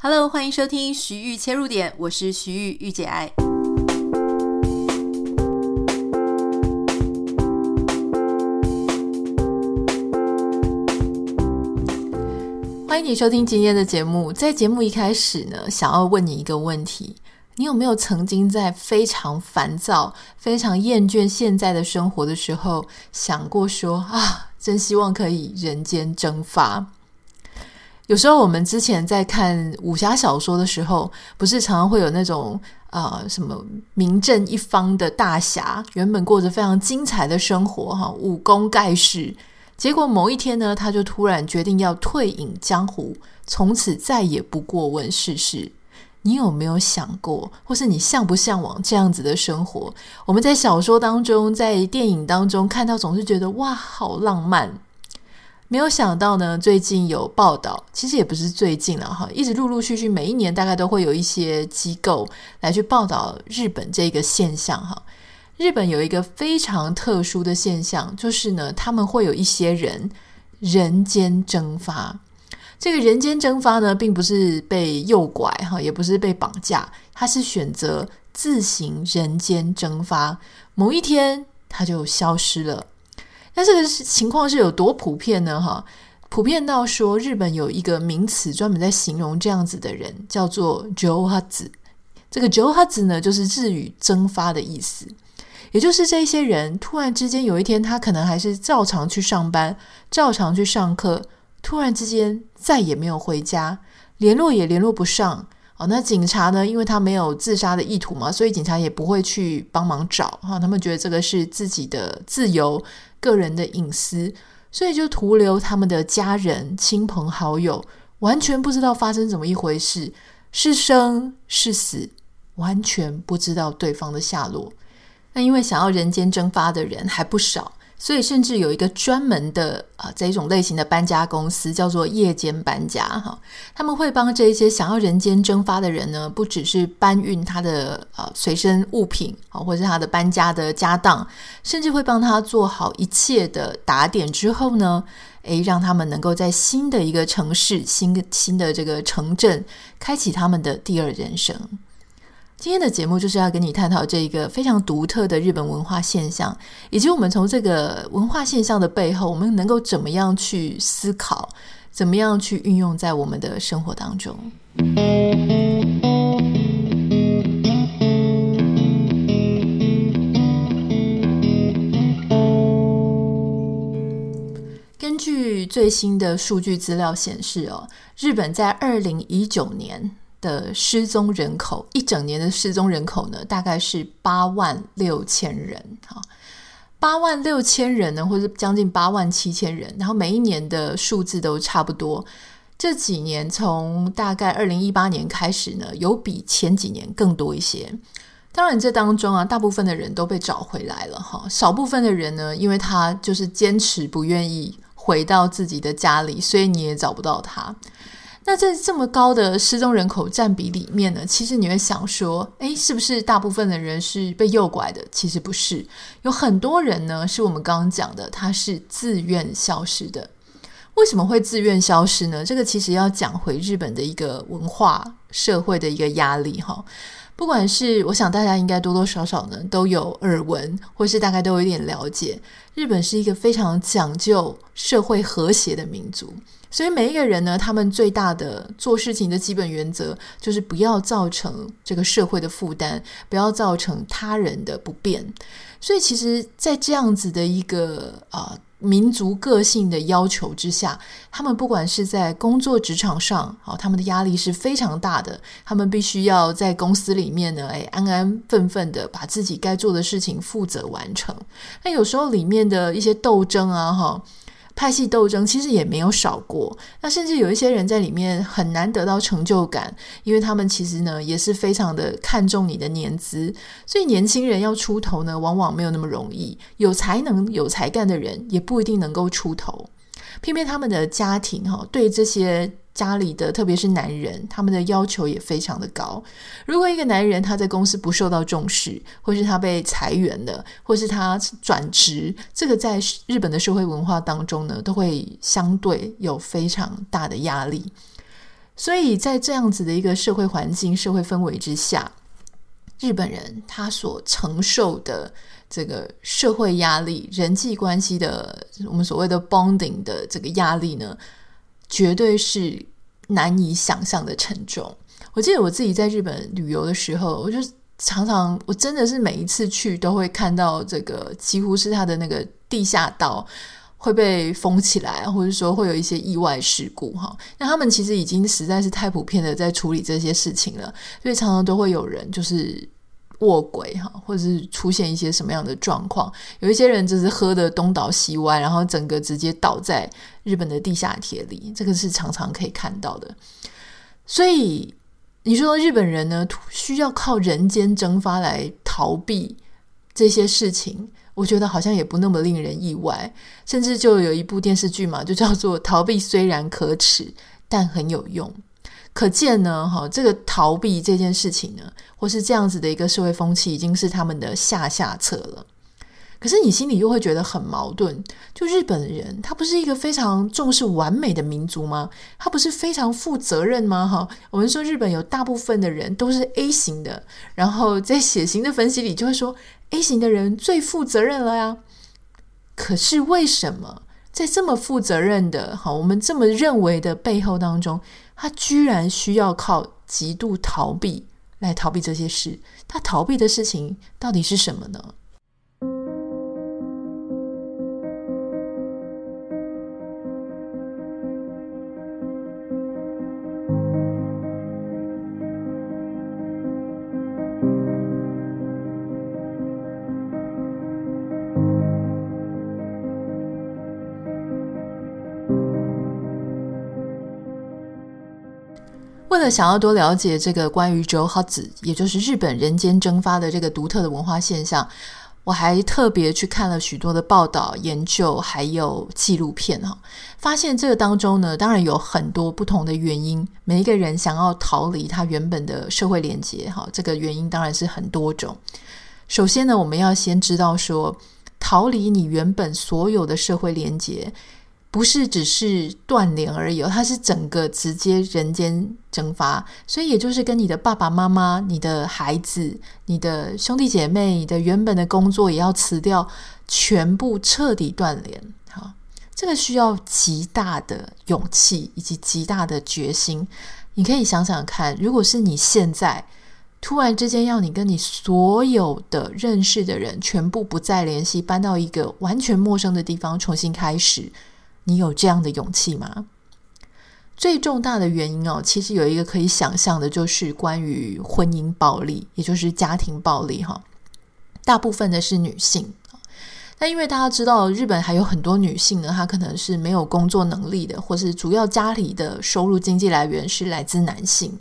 Hello，欢迎收听徐玉切入点，我是徐玉玉姐爱。欢迎你收听今天的节目。在节目一开始呢，想要问你一个问题：你有没有曾经在非常烦躁、非常厌倦现在的生活的时候，想过说啊，真希望可以人间蒸发？有时候我们之前在看武侠小说的时候，不是常常会有那种呃什么名震一方的大侠，原本过着非常精彩的生活哈，武功盖世，结果某一天呢，他就突然决定要退隐江湖，从此再也不过问世事。你有没有想过，或是你向不向往这样子的生活？我们在小说当中，在电影当中看到，总是觉得哇，好浪漫。没有想到呢，最近有报道，其实也不是最近了哈，一直陆陆续续，每一年大概都会有一些机构来去报道日本这个现象哈。日本有一个非常特殊的现象，就是呢，他们会有一些人人间蒸发。这个人间蒸发呢，并不是被诱拐哈，也不是被绑架，他是选择自行人间蒸发，某一天他就消失了。那这个情况是有多普遍呢？哈，普遍到说日本有一个名词专门在形容这样子的人，叫做“ j o h a z ”。这个“ j o h a z ”呢，就是日语“蒸发”的意思，也就是这些人突然之间有一天，他可能还是照常去上班，照常去上课，突然之间再也没有回家，联络也联络不上。哦，那警察呢？因为他没有自杀的意图嘛，所以警察也不会去帮忙找哈。他们觉得这个是自己的自由、个人的隐私，所以就徒留他们的家人、亲朋好友完全不知道发生怎么一回事，是生是死，完全不知道对方的下落。那因为想要人间蒸发的人还不少。所以，甚至有一个专门的啊、这一种类型的搬家公司，叫做夜间搬家哈。他们会帮这一些想要人间蒸发的人呢，不只是搬运他的呃随身物品啊，或者是他的搬家的家当，甚至会帮他做好一切的打点之后呢，诶，让他们能够在新的一个城市、新新的这个城镇，开启他们的第二人生。今天的节目就是要跟你探讨这一个非常独特的日本文化现象，以及我们从这个文化现象的背后，我们能够怎么样去思考，怎么样去运用在我们的生活当中。根据最新的数据资料显示，哦，日本在二零一九年。的失踪人口，一整年的失踪人口呢，大概是八万六千人，哈，八万六千人呢，或者将近八万七千人，然后每一年的数字都差不多。这几年从大概二零一八年开始呢，有比前几年更多一些。当然，这当中啊，大部分的人都被找回来了，哈，少部分的人呢，因为他就是坚持不愿意回到自己的家里，所以你也找不到他。那在这么高的失踪人口占比里面呢，其实你会想说，诶，是不是大部分的人是被诱拐的？其实不是，有很多人呢，是我们刚刚讲的，他是自愿消失的。为什么会自愿消失呢？这个其实要讲回日本的一个文化社会的一个压力哈。不管是我想大家应该多多少少呢都有耳闻，或是大概都有一点了解，日本是一个非常讲究社会和谐的民族。所以每一个人呢，他们最大的做事情的基本原则就是不要造成这个社会的负担，不要造成他人的不便。所以其实，在这样子的一个啊、呃、民族个性的要求之下，他们不管是在工作职场上，好，他们的压力是非常大的。他们必须要在公司里面呢，哎，安安分分的把自己该做的事情负责完成。那有时候里面的一些斗争啊，哈。派系斗争其实也没有少过，那甚至有一些人在里面很难得到成就感，因为他们其实呢也是非常的看重你的年资，所以年轻人要出头呢，往往没有那么容易。有才能、有才干的人也不一定能够出头，偏偏他们的家庭哈对这些。家里的特别是男人，他们的要求也非常的高。如果一个男人他在公司不受到重视，或是他被裁员了，或是他转职，这个在日本的社会文化当中呢，都会相对有非常大的压力。所以在这样子的一个社会环境、社会氛围之下，日本人他所承受的这个社会压力、人际关系的我们所谓的 bonding 的这个压力呢，绝对是难以想象的沉重。我记得我自己在日本旅游的时候，我就常常，我真的是每一次去都会看到这个，几乎是他的那个地下道。会被封起来，或者说会有一些意外事故哈。那他们其实已经实在是太普遍的在处理这些事情了，所以常常都会有人就是卧轨哈，或者是出现一些什么样的状况。有一些人就是喝的东倒西歪，然后整个直接倒在日本的地下铁里，这个是常常可以看到的。所以你说日本人呢，需要靠人间蒸发来逃避这些事情？我觉得好像也不那么令人意外，甚至就有一部电视剧嘛，就叫做“逃避虽然可耻，但很有用”。可见呢，哈，这个逃避这件事情呢，或是这样子的一个社会风气，已经是他们的下下策了。可是你心里又会觉得很矛盾，就日本人他不是一个非常重视完美的民族吗？他不是非常负责任吗？哈，我们说日本有大部分的人都是 A 型的，然后在血型的分析里就会说 A 型的人最负责任了呀。可是为什么在这么负责任的哈，我们这么认为的背后当中，他居然需要靠极度逃避来逃避这些事？他逃避的事情到底是什么呢？想要多了解这个关于 Jouhatsu，也就是日本人间蒸发的这个独特的文化现象，我还特别去看了许多的报道、研究，还有纪录片哈，发现这个当中呢，当然有很多不同的原因。每一个人想要逃离他原本的社会连结哈，这个原因当然是很多种。首先呢，我们要先知道说，逃离你原本所有的社会连结。不是只是断联而已，它是整个直接人间蒸发，所以也就是跟你的爸爸妈妈、你的孩子、你的兄弟姐妹、你的原本的工作也要辞掉，全部彻底断联。好，这个需要极大的勇气以及极大的决心。你可以想想看，如果是你现在突然之间要你跟你所有的认识的人全部不再联系，搬到一个完全陌生的地方重新开始。你有这样的勇气吗？最重大的原因哦，其实有一个可以想象的，就是关于婚姻暴力，也就是家庭暴力哈。大部分的是女性，那因为大家知道，日本还有很多女性呢，她可能是没有工作能力的，或是主要家里的收入经济来源是来自男性。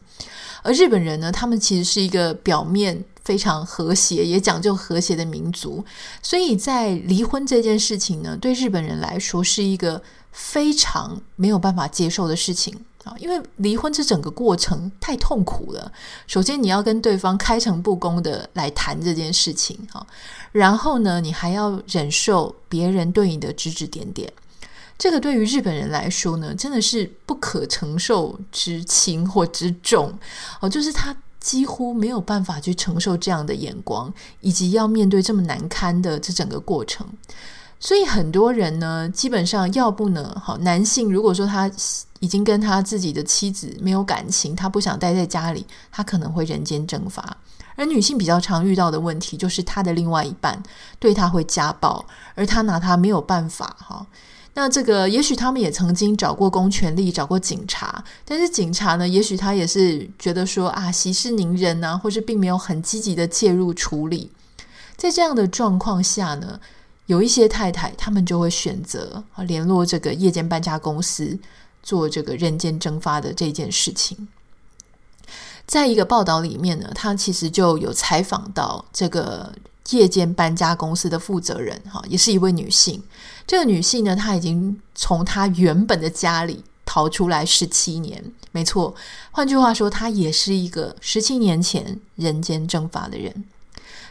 而日本人呢，他们其实是一个表面非常和谐，也讲究和谐的民族，所以在离婚这件事情呢，对日本人来说是一个非常没有办法接受的事情啊，因为离婚这整个过程太痛苦了。首先，你要跟对方开诚布公的来谈这件事情哈，然后呢，你还要忍受别人对你的指指点点。这个对于日本人来说呢，真的是不可承受之轻或之重哦，就是他几乎没有办法去承受这样的眼光，以及要面对这么难堪的这整个过程。所以很多人呢，基本上要不呢，好，男性如果说他已经跟他自己的妻子没有感情，他不想待在家里，他可能会人间蒸发。而女性比较常遇到的问题，就是他的另外一半对他会家暴，而他拿他没有办法。哈，那这个也许他们也曾经找过公权力，找过警察，但是警察呢，也许他也是觉得说啊，息事宁人啊，或是并没有很积极的介入处理。在这样的状况下呢，有一些太太，他们就会选择啊联络这个夜间搬家公司，做这个人间蒸发的这件事情。在一个报道里面呢，他其实就有采访到这个夜间搬家公司的负责人，哈，也是一位女性。这个女性呢，她已经从她原本的家里逃出来十七年，没错。换句话说，她也是一个十七年前人间蒸发的人。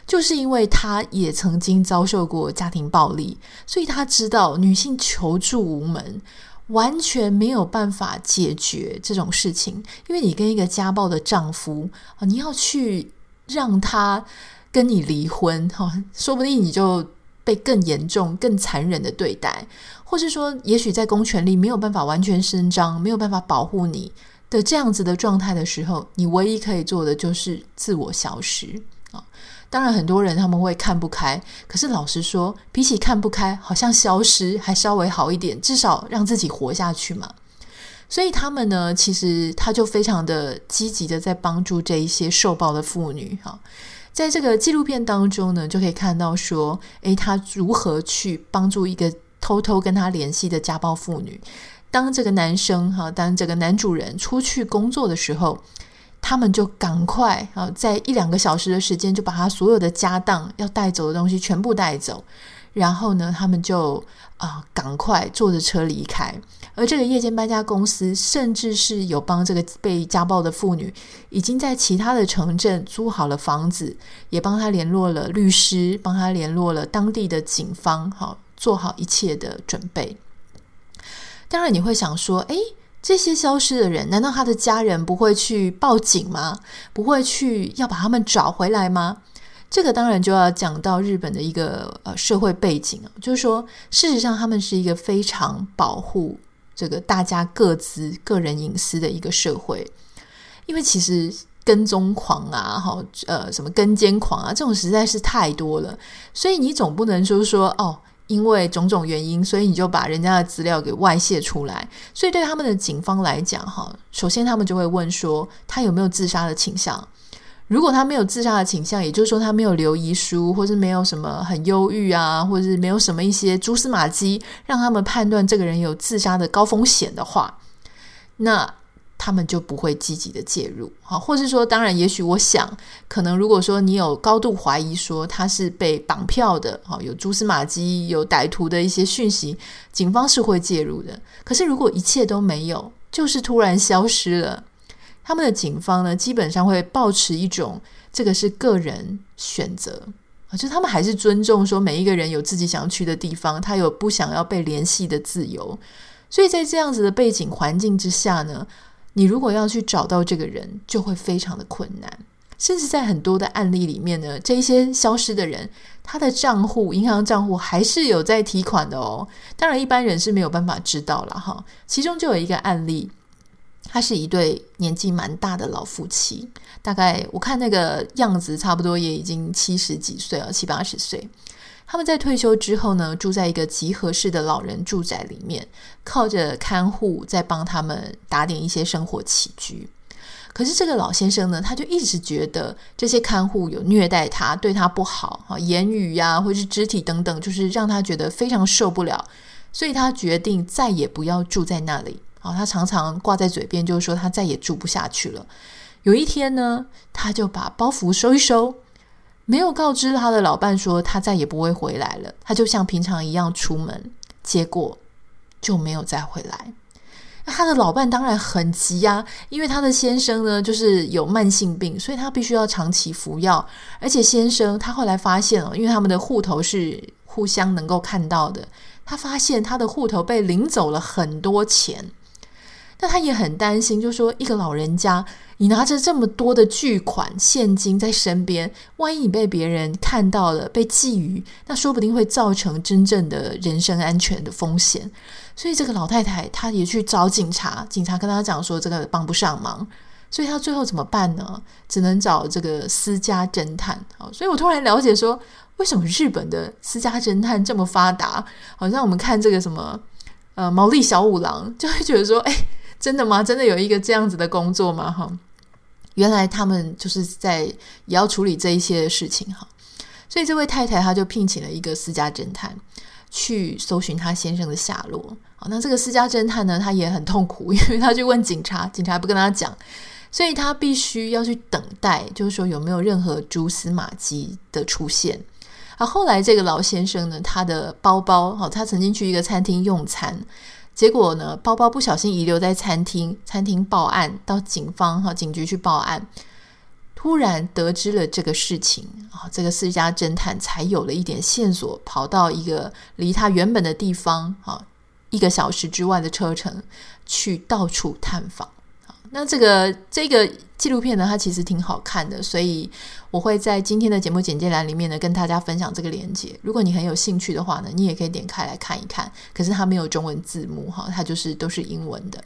就是因为她也曾经遭受过家庭暴力，所以她知道女性求助无门，完全没有办法解决这种事情，因为你跟一个家暴的丈夫啊，你要去让他跟你离婚哈，说不定你就被更严重、更残忍的对待，或是说，也许在公权力没有办法完全伸张、没有办法保护你的这样子的状态的时候，你唯一可以做的就是自我消失啊。当然，很多人他们会看不开，可是老实说，比起看不开，好像消失还稍微好一点，至少让自己活下去嘛。所以他们呢，其实他就非常的积极的在帮助这一些受暴的妇女哈。在这个纪录片当中呢，就可以看到说，诶，他如何去帮助一个偷偷跟他联系的家暴妇女。当这个男生哈，当这个男主人出去工作的时候。他们就赶快啊，在一两个小时的时间，就把他所有的家当要带走的东西全部带走，然后呢，他们就啊赶快坐着车离开。而这个夜间搬家公司，甚至是有帮这个被家暴的妇女，已经在其他的城镇租好了房子，也帮他联络了律师，帮他联络了当地的警方，好做好一切的准备。当然，你会想说，诶。这些消失的人，难道他的家人不会去报警吗？不会去要把他们找回来吗？这个当然就要讲到日本的一个呃社会背景啊，就是说，事实上他们是一个非常保护这个大家各自个人隐私的一个社会，因为其实跟踪狂啊，哈呃什么跟监狂啊，这种实在是太多了，所以你总不能说说哦。因为种种原因，所以你就把人家的资料给外泄出来。所以对他们的警方来讲，哈，首先他们就会问说，他有没有自杀的倾向？如果他没有自杀的倾向，也就是说他没有留遗书，或是没有什么很忧郁啊，或者是没有什么一些蛛丝马迹，让他们判断这个人有自杀的高风险的话，那。他们就不会积极的介入，好，或是说，当然，也许我想，可能如果说你有高度怀疑说他是被绑票的，好，有蛛丝马迹，有歹徒的一些讯息，警方是会介入的。可是如果一切都没有，就是突然消失了，他们的警方呢，基本上会保持一种这个是个人选择啊，就他们还是尊重说每一个人有自己想去的地方，他有不想要被联系的自由。所以在这样子的背景环境之下呢，你如果要去找到这个人，就会非常的困难。甚至在很多的案例里面呢，这一些消失的人，他的账户、银行账户还是有在提款的哦。当然，一般人是没有办法知道了哈。其中就有一个案例，他是一对年纪蛮大的老夫妻，大概我看那个样子，差不多也已经七十几岁了，七八十岁。他们在退休之后呢，住在一个集合式的老人住宅里面，靠着看护在帮他们打点一些生活起居。可是这个老先生呢，他就一直觉得这些看护有虐待他，对他不好啊，言语呀，或是肢体等等，就是让他觉得非常受不了。所以他决定再也不要住在那里。他常常挂在嘴边，就是说他再也住不下去了。有一天呢，他就把包袱收一收。没有告知他的老伴说他再也不会回来了，他就像平常一样出门，结果就没有再回来。他的老伴当然很急呀，因为他的先生呢就是有慢性病，所以他必须要长期服药。而且先生他后来发现哦，因为他们的户头是互相能够看到的，他发现他的户头被领走了很多钱。那他也很担心，就说一个老人家，你拿着这么多的巨款现金在身边，万一你被别人看到了，被觊觎，那说不定会造成真正的人身安全的风险。所以这个老太太，她也去找警察，警察跟她讲说这个帮不上忙，所以她最后怎么办呢？只能找这个私家侦探。好，所以我突然了解说，为什么日本的私家侦探这么发达？好像我们看这个什么呃毛利小五郎，就会觉得说，哎。真的吗？真的有一个这样子的工作吗？哈，原来他们就是在也要处理这一些事情哈。所以这位太太她就聘请了一个私家侦探去搜寻她先生的下落。好，那这个私家侦探呢，他也很痛苦，因为他去问警察，警察不跟他讲，所以他必须要去等待，就是说有没有任何蛛丝马迹的出现。啊后来这个老先生呢，他的包包，好，他曾经去一个餐厅用餐。结果呢，包包不小心遗留在餐厅，餐厅报案到警方哈警局去报案，突然得知了这个事情啊，这个私家侦探才有了一点线索，跑到一个离他原本的地方啊，一个小时之外的车程去到处探访。那这个这个纪录片呢，它其实挺好看的，所以我会在今天的节目简介栏里面呢，跟大家分享这个链接。如果你很有兴趣的话呢，你也可以点开来看一看。可是它没有中文字幕哈，它就是都是英文的。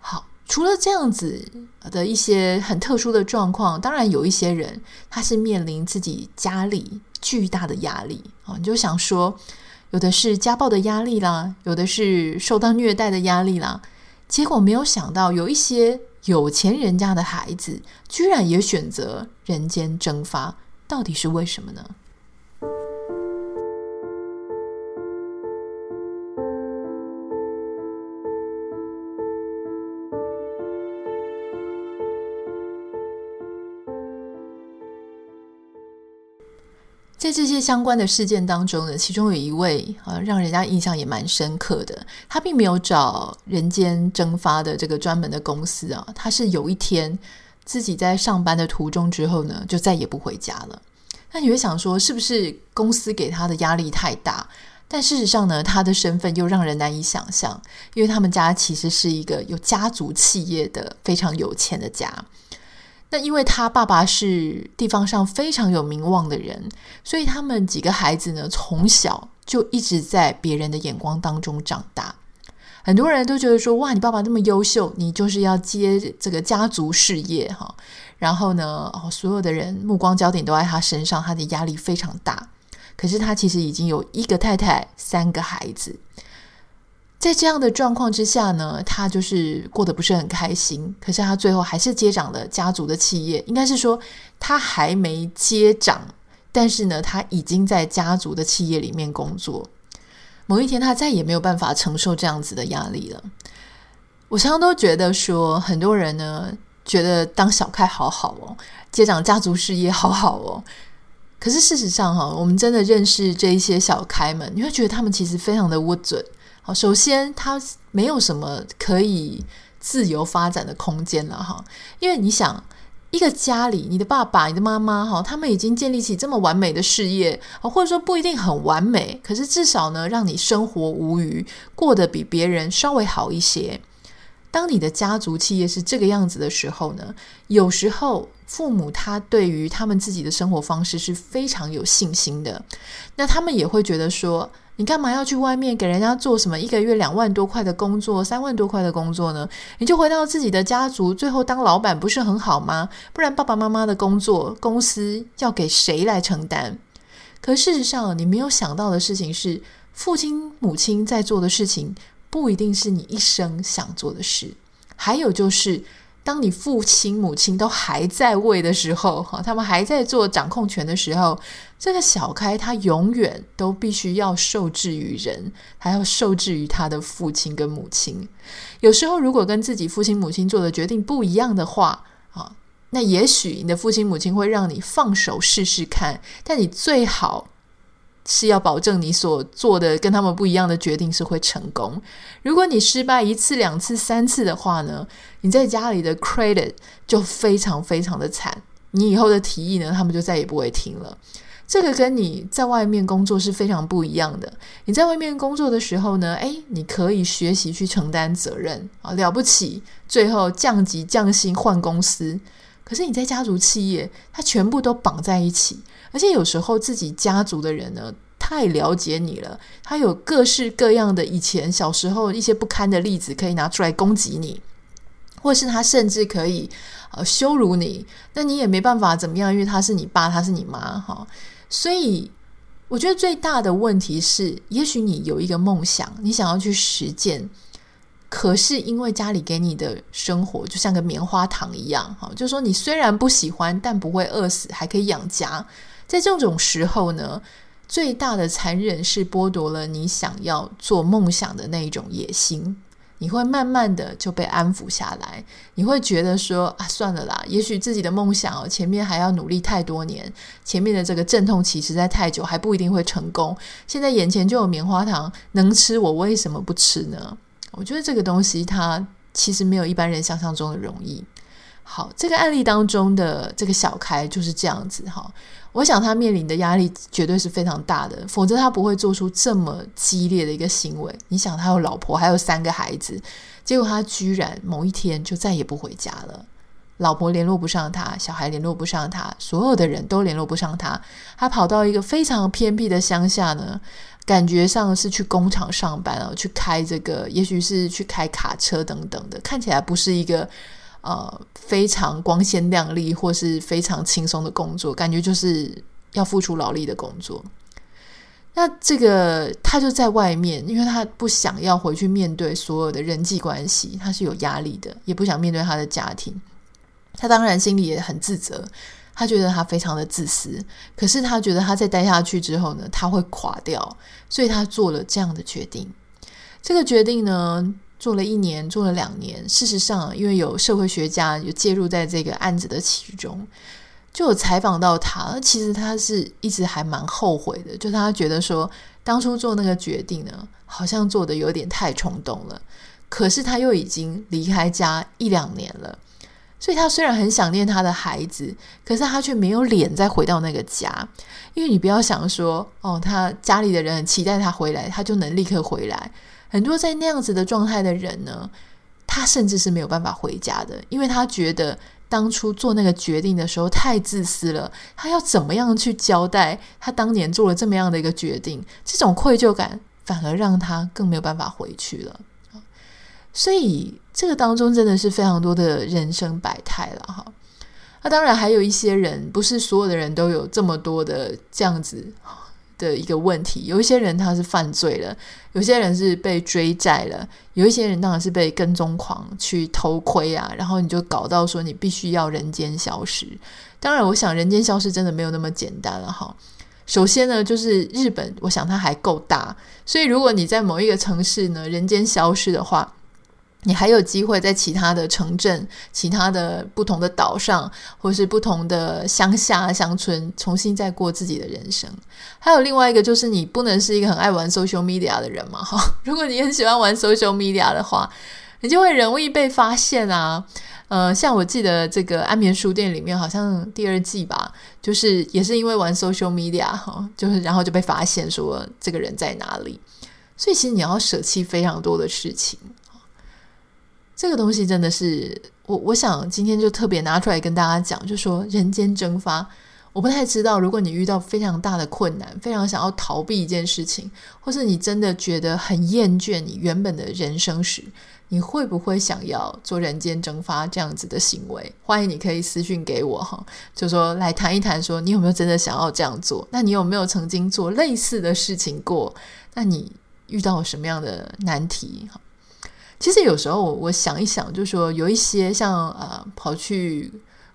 好，除了这样子的一些很特殊的状况，当然有一些人他是面临自己家里巨大的压力啊，你就想说，有的是家暴的压力啦，有的是受到虐待的压力啦。结果没有想到，有一些有钱人家的孩子，居然也选择人间蒸发，到底是为什么呢？在这些相关的事件当中呢，其中有一位啊，让人家印象也蛮深刻的。他并没有找人间蒸发的这个专门的公司啊，他是有一天自己在上班的途中之后呢，就再也不回家了。那你会想说，是不是公司给他的压力太大？但事实上呢，他的身份又让人难以想象，因为他们家其实是一个有家族企业的非常有钱的家。那因为他爸爸是地方上非常有名望的人，所以他们几个孩子呢，从小就一直在别人的眼光当中长大。很多人都觉得说：“哇，你爸爸那么优秀，你就是要接这个家族事业哈。”然后呢，哦，所有的人目光焦点都在他身上，他的压力非常大。可是他其实已经有一个太太，三个孩子。在这样的状况之下呢，他就是过得不是很开心。可是他最后还是接掌了家族的企业，应该是说他还没接掌，但是呢，他已经在家族的企业里面工作。某一天，他再也没有办法承受这样子的压力了。我常常都觉得说，很多人呢觉得当小开好好哦，接掌家族事业好好哦。可是事实上哈，我们真的认识这一些小开们，你会觉得他们其实非常的不首先，他没有什么可以自由发展的空间了哈，因为你想，一个家里，你的爸爸、你的妈妈哈，他们已经建立起这么完美的事业，或者说不一定很完美，可是至少呢，让你生活无余，过得比别人稍微好一些。当你的家族企业是这个样子的时候呢，有时候父母他对于他们自己的生活方式是非常有信心的，那他们也会觉得说，你干嘛要去外面给人家做什么一个月两万多块的工作，三万多块的工作呢？你就回到自己的家族，最后当老板不是很好吗？不然爸爸妈妈的工作公司要给谁来承担？可事实上，你没有想到的事情是，父亲母亲在做的事情不一定是你一生想做的事。还有就是。当你父亲母亲都还在位的时候，哈，他们还在做掌控权的时候，这个小开他永远都必须要受制于人，还要受制于他的父亲跟母亲。有时候，如果跟自己父亲母亲做的决定不一样的话，啊，那也许你的父亲母亲会让你放手试试看，但你最好。是要保证你所做的跟他们不一样的决定是会成功。如果你失败一次、两次、三次的话呢，你在家里的 credit 就非常非常的惨。你以后的提议呢，他们就再也不会听了。这个跟你在外面工作是非常不一样的。你在外面工作的时候呢，诶，你可以学习去承担责任啊，了不起，最后降级降薪换公司。可是你在家族企业，它全部都绑在一起。而且有时候自己家族的人呢，太了解你了，他有各式各样的以前小时候一些不堪的例子可以拿出来攻击你，或是他甚至可以呃羞辱你，那你也没办法怎么样，因为他是你爸，他是你妈哈。所以我觉得最大的问题是，也许你有一个梦想，你想要去实践，可是因为家里给你的生活就像个棉花糖一样哈，就说你虽然不喜欢，但不会饿死，还可以养家。在这种时候呢，最大的残忍是剥夺了你想要做梦想的那一种野心。你会慢慢的就被安抚下来，你会觉得说啊，算了啦，也许自己的梦想哦，前面还要努力太多年，前面的这个阵痛期实在太久，还不一定会成功。现在眼前就有棉花糖能吃，我为什么不吃呢？我觉得这个东西它其实没有一般人想象中的容易。好，这个案例当中的这个小开就是这样子哈。我想他面临的压力绝对是非常大的，否则他不会做出这么激烈的一个行为。你想，他有老婆，还有三个孩子，结果他居然某一天就再也不回家了。老婆联络不上他，小孩联络不上他，所有的人都联络不上他。他跑到一个非常偏僻的乡下呢，感觉上是去工厂上班啊，去开这个，也许是去开卡车等等的，看起来不是一个呃非常光鲜亮丽或是非常轻松的工作，感觉就是要付出劳力的工作。那这个他就在外面，因为他不想要回去面对所有的人际关系，他是有压力的，也不想面对他的家庭。他当然心里也很自责，他觉得他非常的自私，可是他觉得他再待下去之后呢，他会垮掉，所以他做了这样的决定。这个决定呢，做了一年，做了两年。事实上，因为有社会学家有介入在这个案子的其中，就有采访到他。其实他是一直还蛮后悔的，就他觉得说，当初做那个决定呢，好像做的有点太冲动了。可是他又已经离开家一两年了。所以他虽然很想念他的孩子，可是他却没有脸再回到那个家。因为你不要想说，哦，他家里的人很期待他回来，他就能立刻回来。很多在那样子的状态的人呢，他甚至是没有办法回家的，因为他觉得当初做那个决定的时候太自私了。他要怎么样去交代他当年做了这么样的一个决定？这种愧疚感反而让他更没有办法回去了。所以这个当中真的是非常多的人生百态了哈。那当然还有一些人，不是所有的人都有这么多的这样子的一个问题。有一些人他是犯罪了，有些人是被追债了，有一些人当然是被跟踪狂去偷窥啊，然后你就搞到说你必须要人间消失。当然，我想人间消失真的没有那么简单了哈。首先呢，就是日本，我想它还够大，所以如果你在某一个城市呢，人间消失的话。你还有机会在其他的城镇、其他的不同的岛上，或是不同的乡下乡村，重新再过自己的人生。还有另外一个，就是你不能是一个很爱玩 social media 的人嘛，哈。如果你很喜欢玩 social media 的话，你就会容易被发现啊。呃，像我记得这个安眠书店里面，好像第二季吧，就是也是因为玩 social media 哈，就是然后就被发现说这个人在哪里。所以其实你要舍弃非常多的事情。这个东西真的是我，我想今天就特别拿出来跟大家讲，就说人间蒸发。我不太知道，如果你遇到非常大的困难，非常想要逃避一件事情，或是你真的觉得很厌倦你原本的人生时，你会不会想要做人间蒸发这样子的行为？欢迎你可以私讯给我哈，就说来谈一谈，说你有没有真的想要这样做？那你有没有曾经做类似的事情过？那你遇到什么样的难题？其实有时候我想一想，就说有一些像呃跑去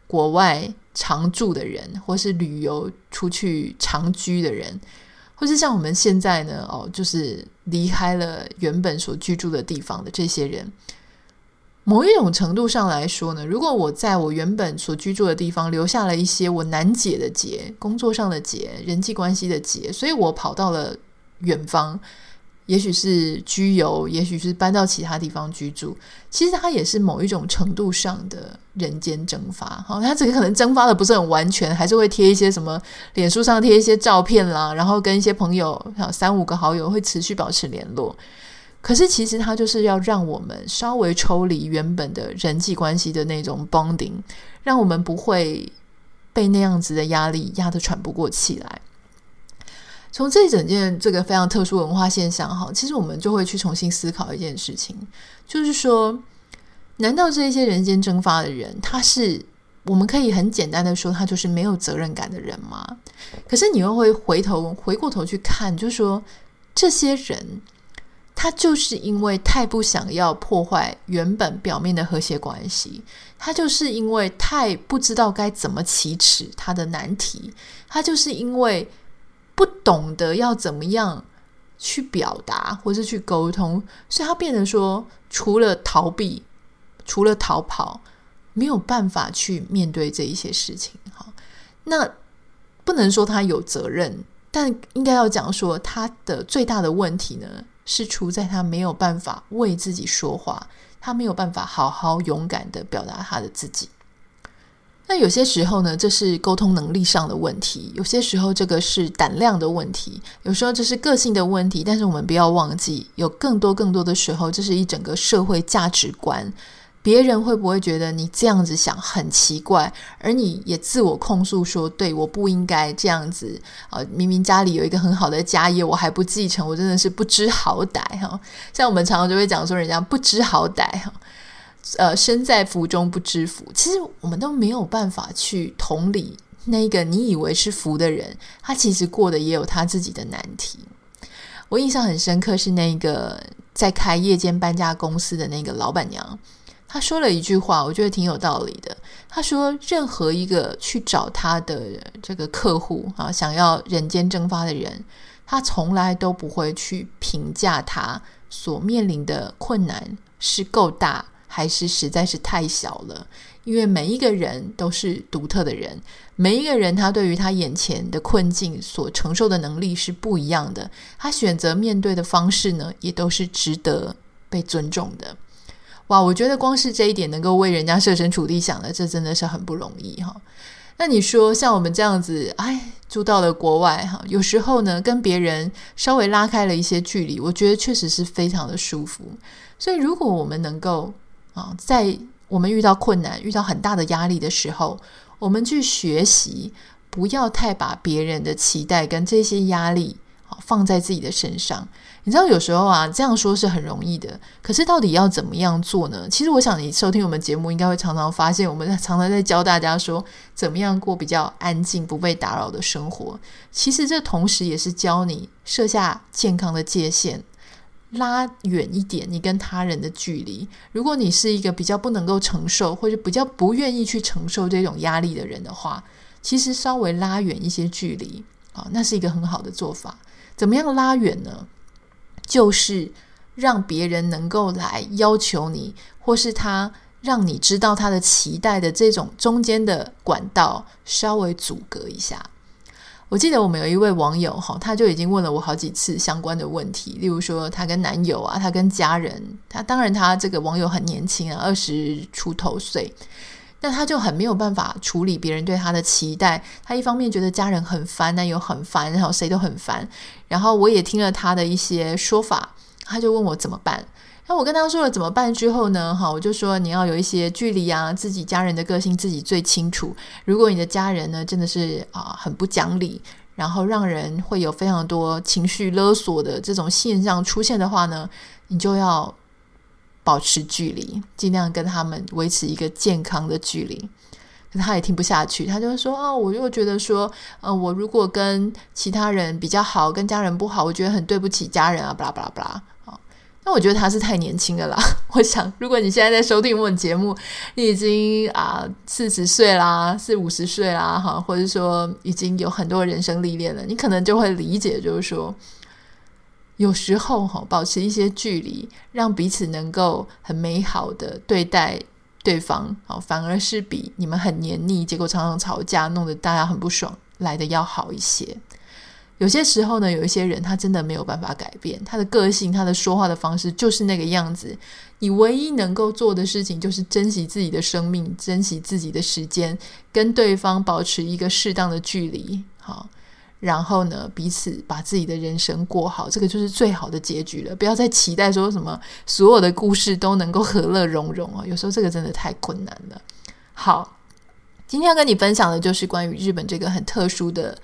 国外常住的人，或是旅游出去长居的人，或是像我们现在呢哦，就是离开了原本所居住的地方的这些人，某一种程度上来说呢，如果我在我原本所居住的地方留下了一些我难解的结，工作上的结，人际关系的结，所以我跑到了远方。也许是居游，也许是搬到其他地方居住。其实它也是某一种程度上的人间蒸发。好，它这个可能蒸发的不是很完全，还是会贴一些什么，脸书上贴一些照片啦，然后跟一些朋友，三五个好友会持续保持联络。可是其实它就是要让我们稍微抽离原本的人际关系的那种 bonding，让我们不会被那样子的压力压得喘不过气来。从这整件这个非常特殊文化现象哈，其实我们就会去重新思考一件事情，就是说，难道这一些人间蒸发的人，他是我们可以很简单的说，他就是没有责任感的人吗？可是你又会回头回过头去看，就说，这些人他就是因为太不想要破坏原本表面的和谐关系，他就是因为太不知道该怎么启齿他的难题，他就是因为。不懂得要怎么样去表达，或是去沟通，所以他变得说，除了逃避，除了逃跑，没有办法去面对这一些事情。哈，那不能说他有责任，但应该要讲说，他的最大的问题呢，是出在他没有办法为自己说话，他没有办法好好勇敢的表达他的自己。那有些时候呢，这是沟通能力上的问题；有些时候，这个是胆量的问题；有时候，这是个性的问题。但是我们不要忘记，有更多更多的时候，这是一整个社会价值观。别人会不会觉得你这样子想很奇怪？而你也自我控诉说：“对，我不应该这样子啊！明明家里有一个很好的家业，我还不继承，我真的是不知好歹哈！”像我们常常就会讲说，人家不知好歹哈，呃，身在福中不知福。其实我们都没有办法去同理那个你以为是福的人，他其实过得也有他自己的难题。我印象很深刻是那个在开夜间搬家公司的那个老板娘。她说了一句话，我觉得挺有道理的。她说：“任何一个去找他的这个客户啊，想要人间蒸发的人，他从来都不会去评价他所面临的困难是够大，还是实在是太小了。因为每一个人都是独特的人，每一个人他对于他眼前的困境所承受的能力是不一样的。他选择面对的方式呢，也都是值得被尊重的。”哇，我觉得光是这一点能够为人家设身处地想的，这真的是很不容易哈。那你说像我们这样子，哎，住到了国外哈，有时候呢跟别人稍微拉开了一些距离，我觉得确实是非常的舒服。所以如果我们能够啊，在我们遇到困难、遇到很大的压力的时候，我们去学习，不要太把别人的期待跟这些压力啊放在自己的身上。你知道有时候啊，这样说是很容易的，可是到底要怎么样做呢？其实我想你收听我们节目，应该会常常发现，我们常常在教大家说，怎么样过比较安静、不被打扰的生活。其实这同时也是教你设下健康的界限，拉远一点你跟他人的距离。如果你是一个比较不能够承受，或者比较不愿意去承受这种压力的人的话，其实稍微拉远一些距离啊，那是一个很好的做法。怎么样拉远呢？就是让别人能够来要求你，或是他让你知道他的期待的这种中间的管道稍微阻隔一下。我记得我们有一位网友哈，他就已经问了我好几次相关的问题，例如说他跟男友啊，他跟家人，他当然他这个网友很年轻啊，二十出头岁。那他就很没有办法处理别人对他的期待，他一方面觉得家人很烦，男友很烦，然后谁都很烦。然后我也听了他的一些说法，他就问我怎么办。那我跟他说了怎么办之后呢，哈，我就说你要有一些距离啊，自己家人的个性自己最清楚。如果你的家人呢真的是啊很不讲理，然后让人会有非常多情绪勒索的这种现象出现的话呢，你就要。保持距离，尽量跟他们维持一个健康的距离。可他也听不下去，他就说：“哦，我又觉得说，呃，我如果跟其他人比较好，跟家人不好，我觉得很对不起家人啊，巴拉巴拉巴拉。”那我觉得他是太年轻了啦。我想，如果你现在在收听我们节目，你已经啊四十岁啦，四五十岁啦，哈，或者说已经有很多人生历练了，你可能就会理解，就是说。有时候哈，保持一些距离，让彼此能够很美好的对待对方，反而是比你们很黏腻，结果常常吵架，弄得大家很不爽，来的要好一些。有些时候呢，有一些人他真的没有办法改变，他的个性，他的说话的方式就是那个样子。你唯一能够做的事情，就是珍惜自己的生命，珍惜自己的时间，跟对方保持一个适当的距离，好。然后呢，彼此把自己的人生过好，这个就是最好的结局了。不要再期待说什么所有的故事都能够和乐融融啊，有时候这个真的太困难了。好，今天要跟你分享的就是关于日本这个很特殊的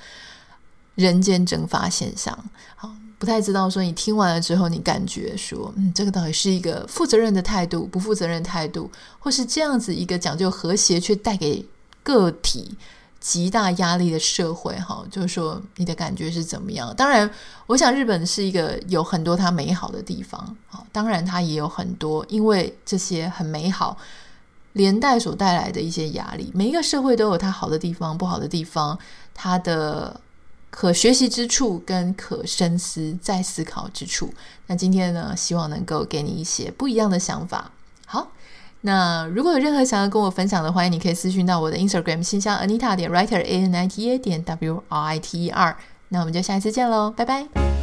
人间蒸发现象。好，不太知道说你听完了之后，你感觉说，嗯，这个到底是一个负责任的态度，不负责任态度，或是这样子一个讲究和谐却带给个体极大压力的社会，哈，就是说你的感觉是怎么样？当然，我想日本是一个有很多它美好的地方，好，当然它也有很多因为这些很美好连带所带来的一些压力。每一个社会都有它好的地方、不好的地方，它的可学习之处跟可深思再思考之处。那今天呢，希望能够给你一些不一样的想法。好。那如果有任何想要跟我分享的，欢迎你可以私讯到我的 Instagram 信箱 Anita 点 Writer A N I T A 点 W R I T E R。那我们就下一次见喽，拜拜。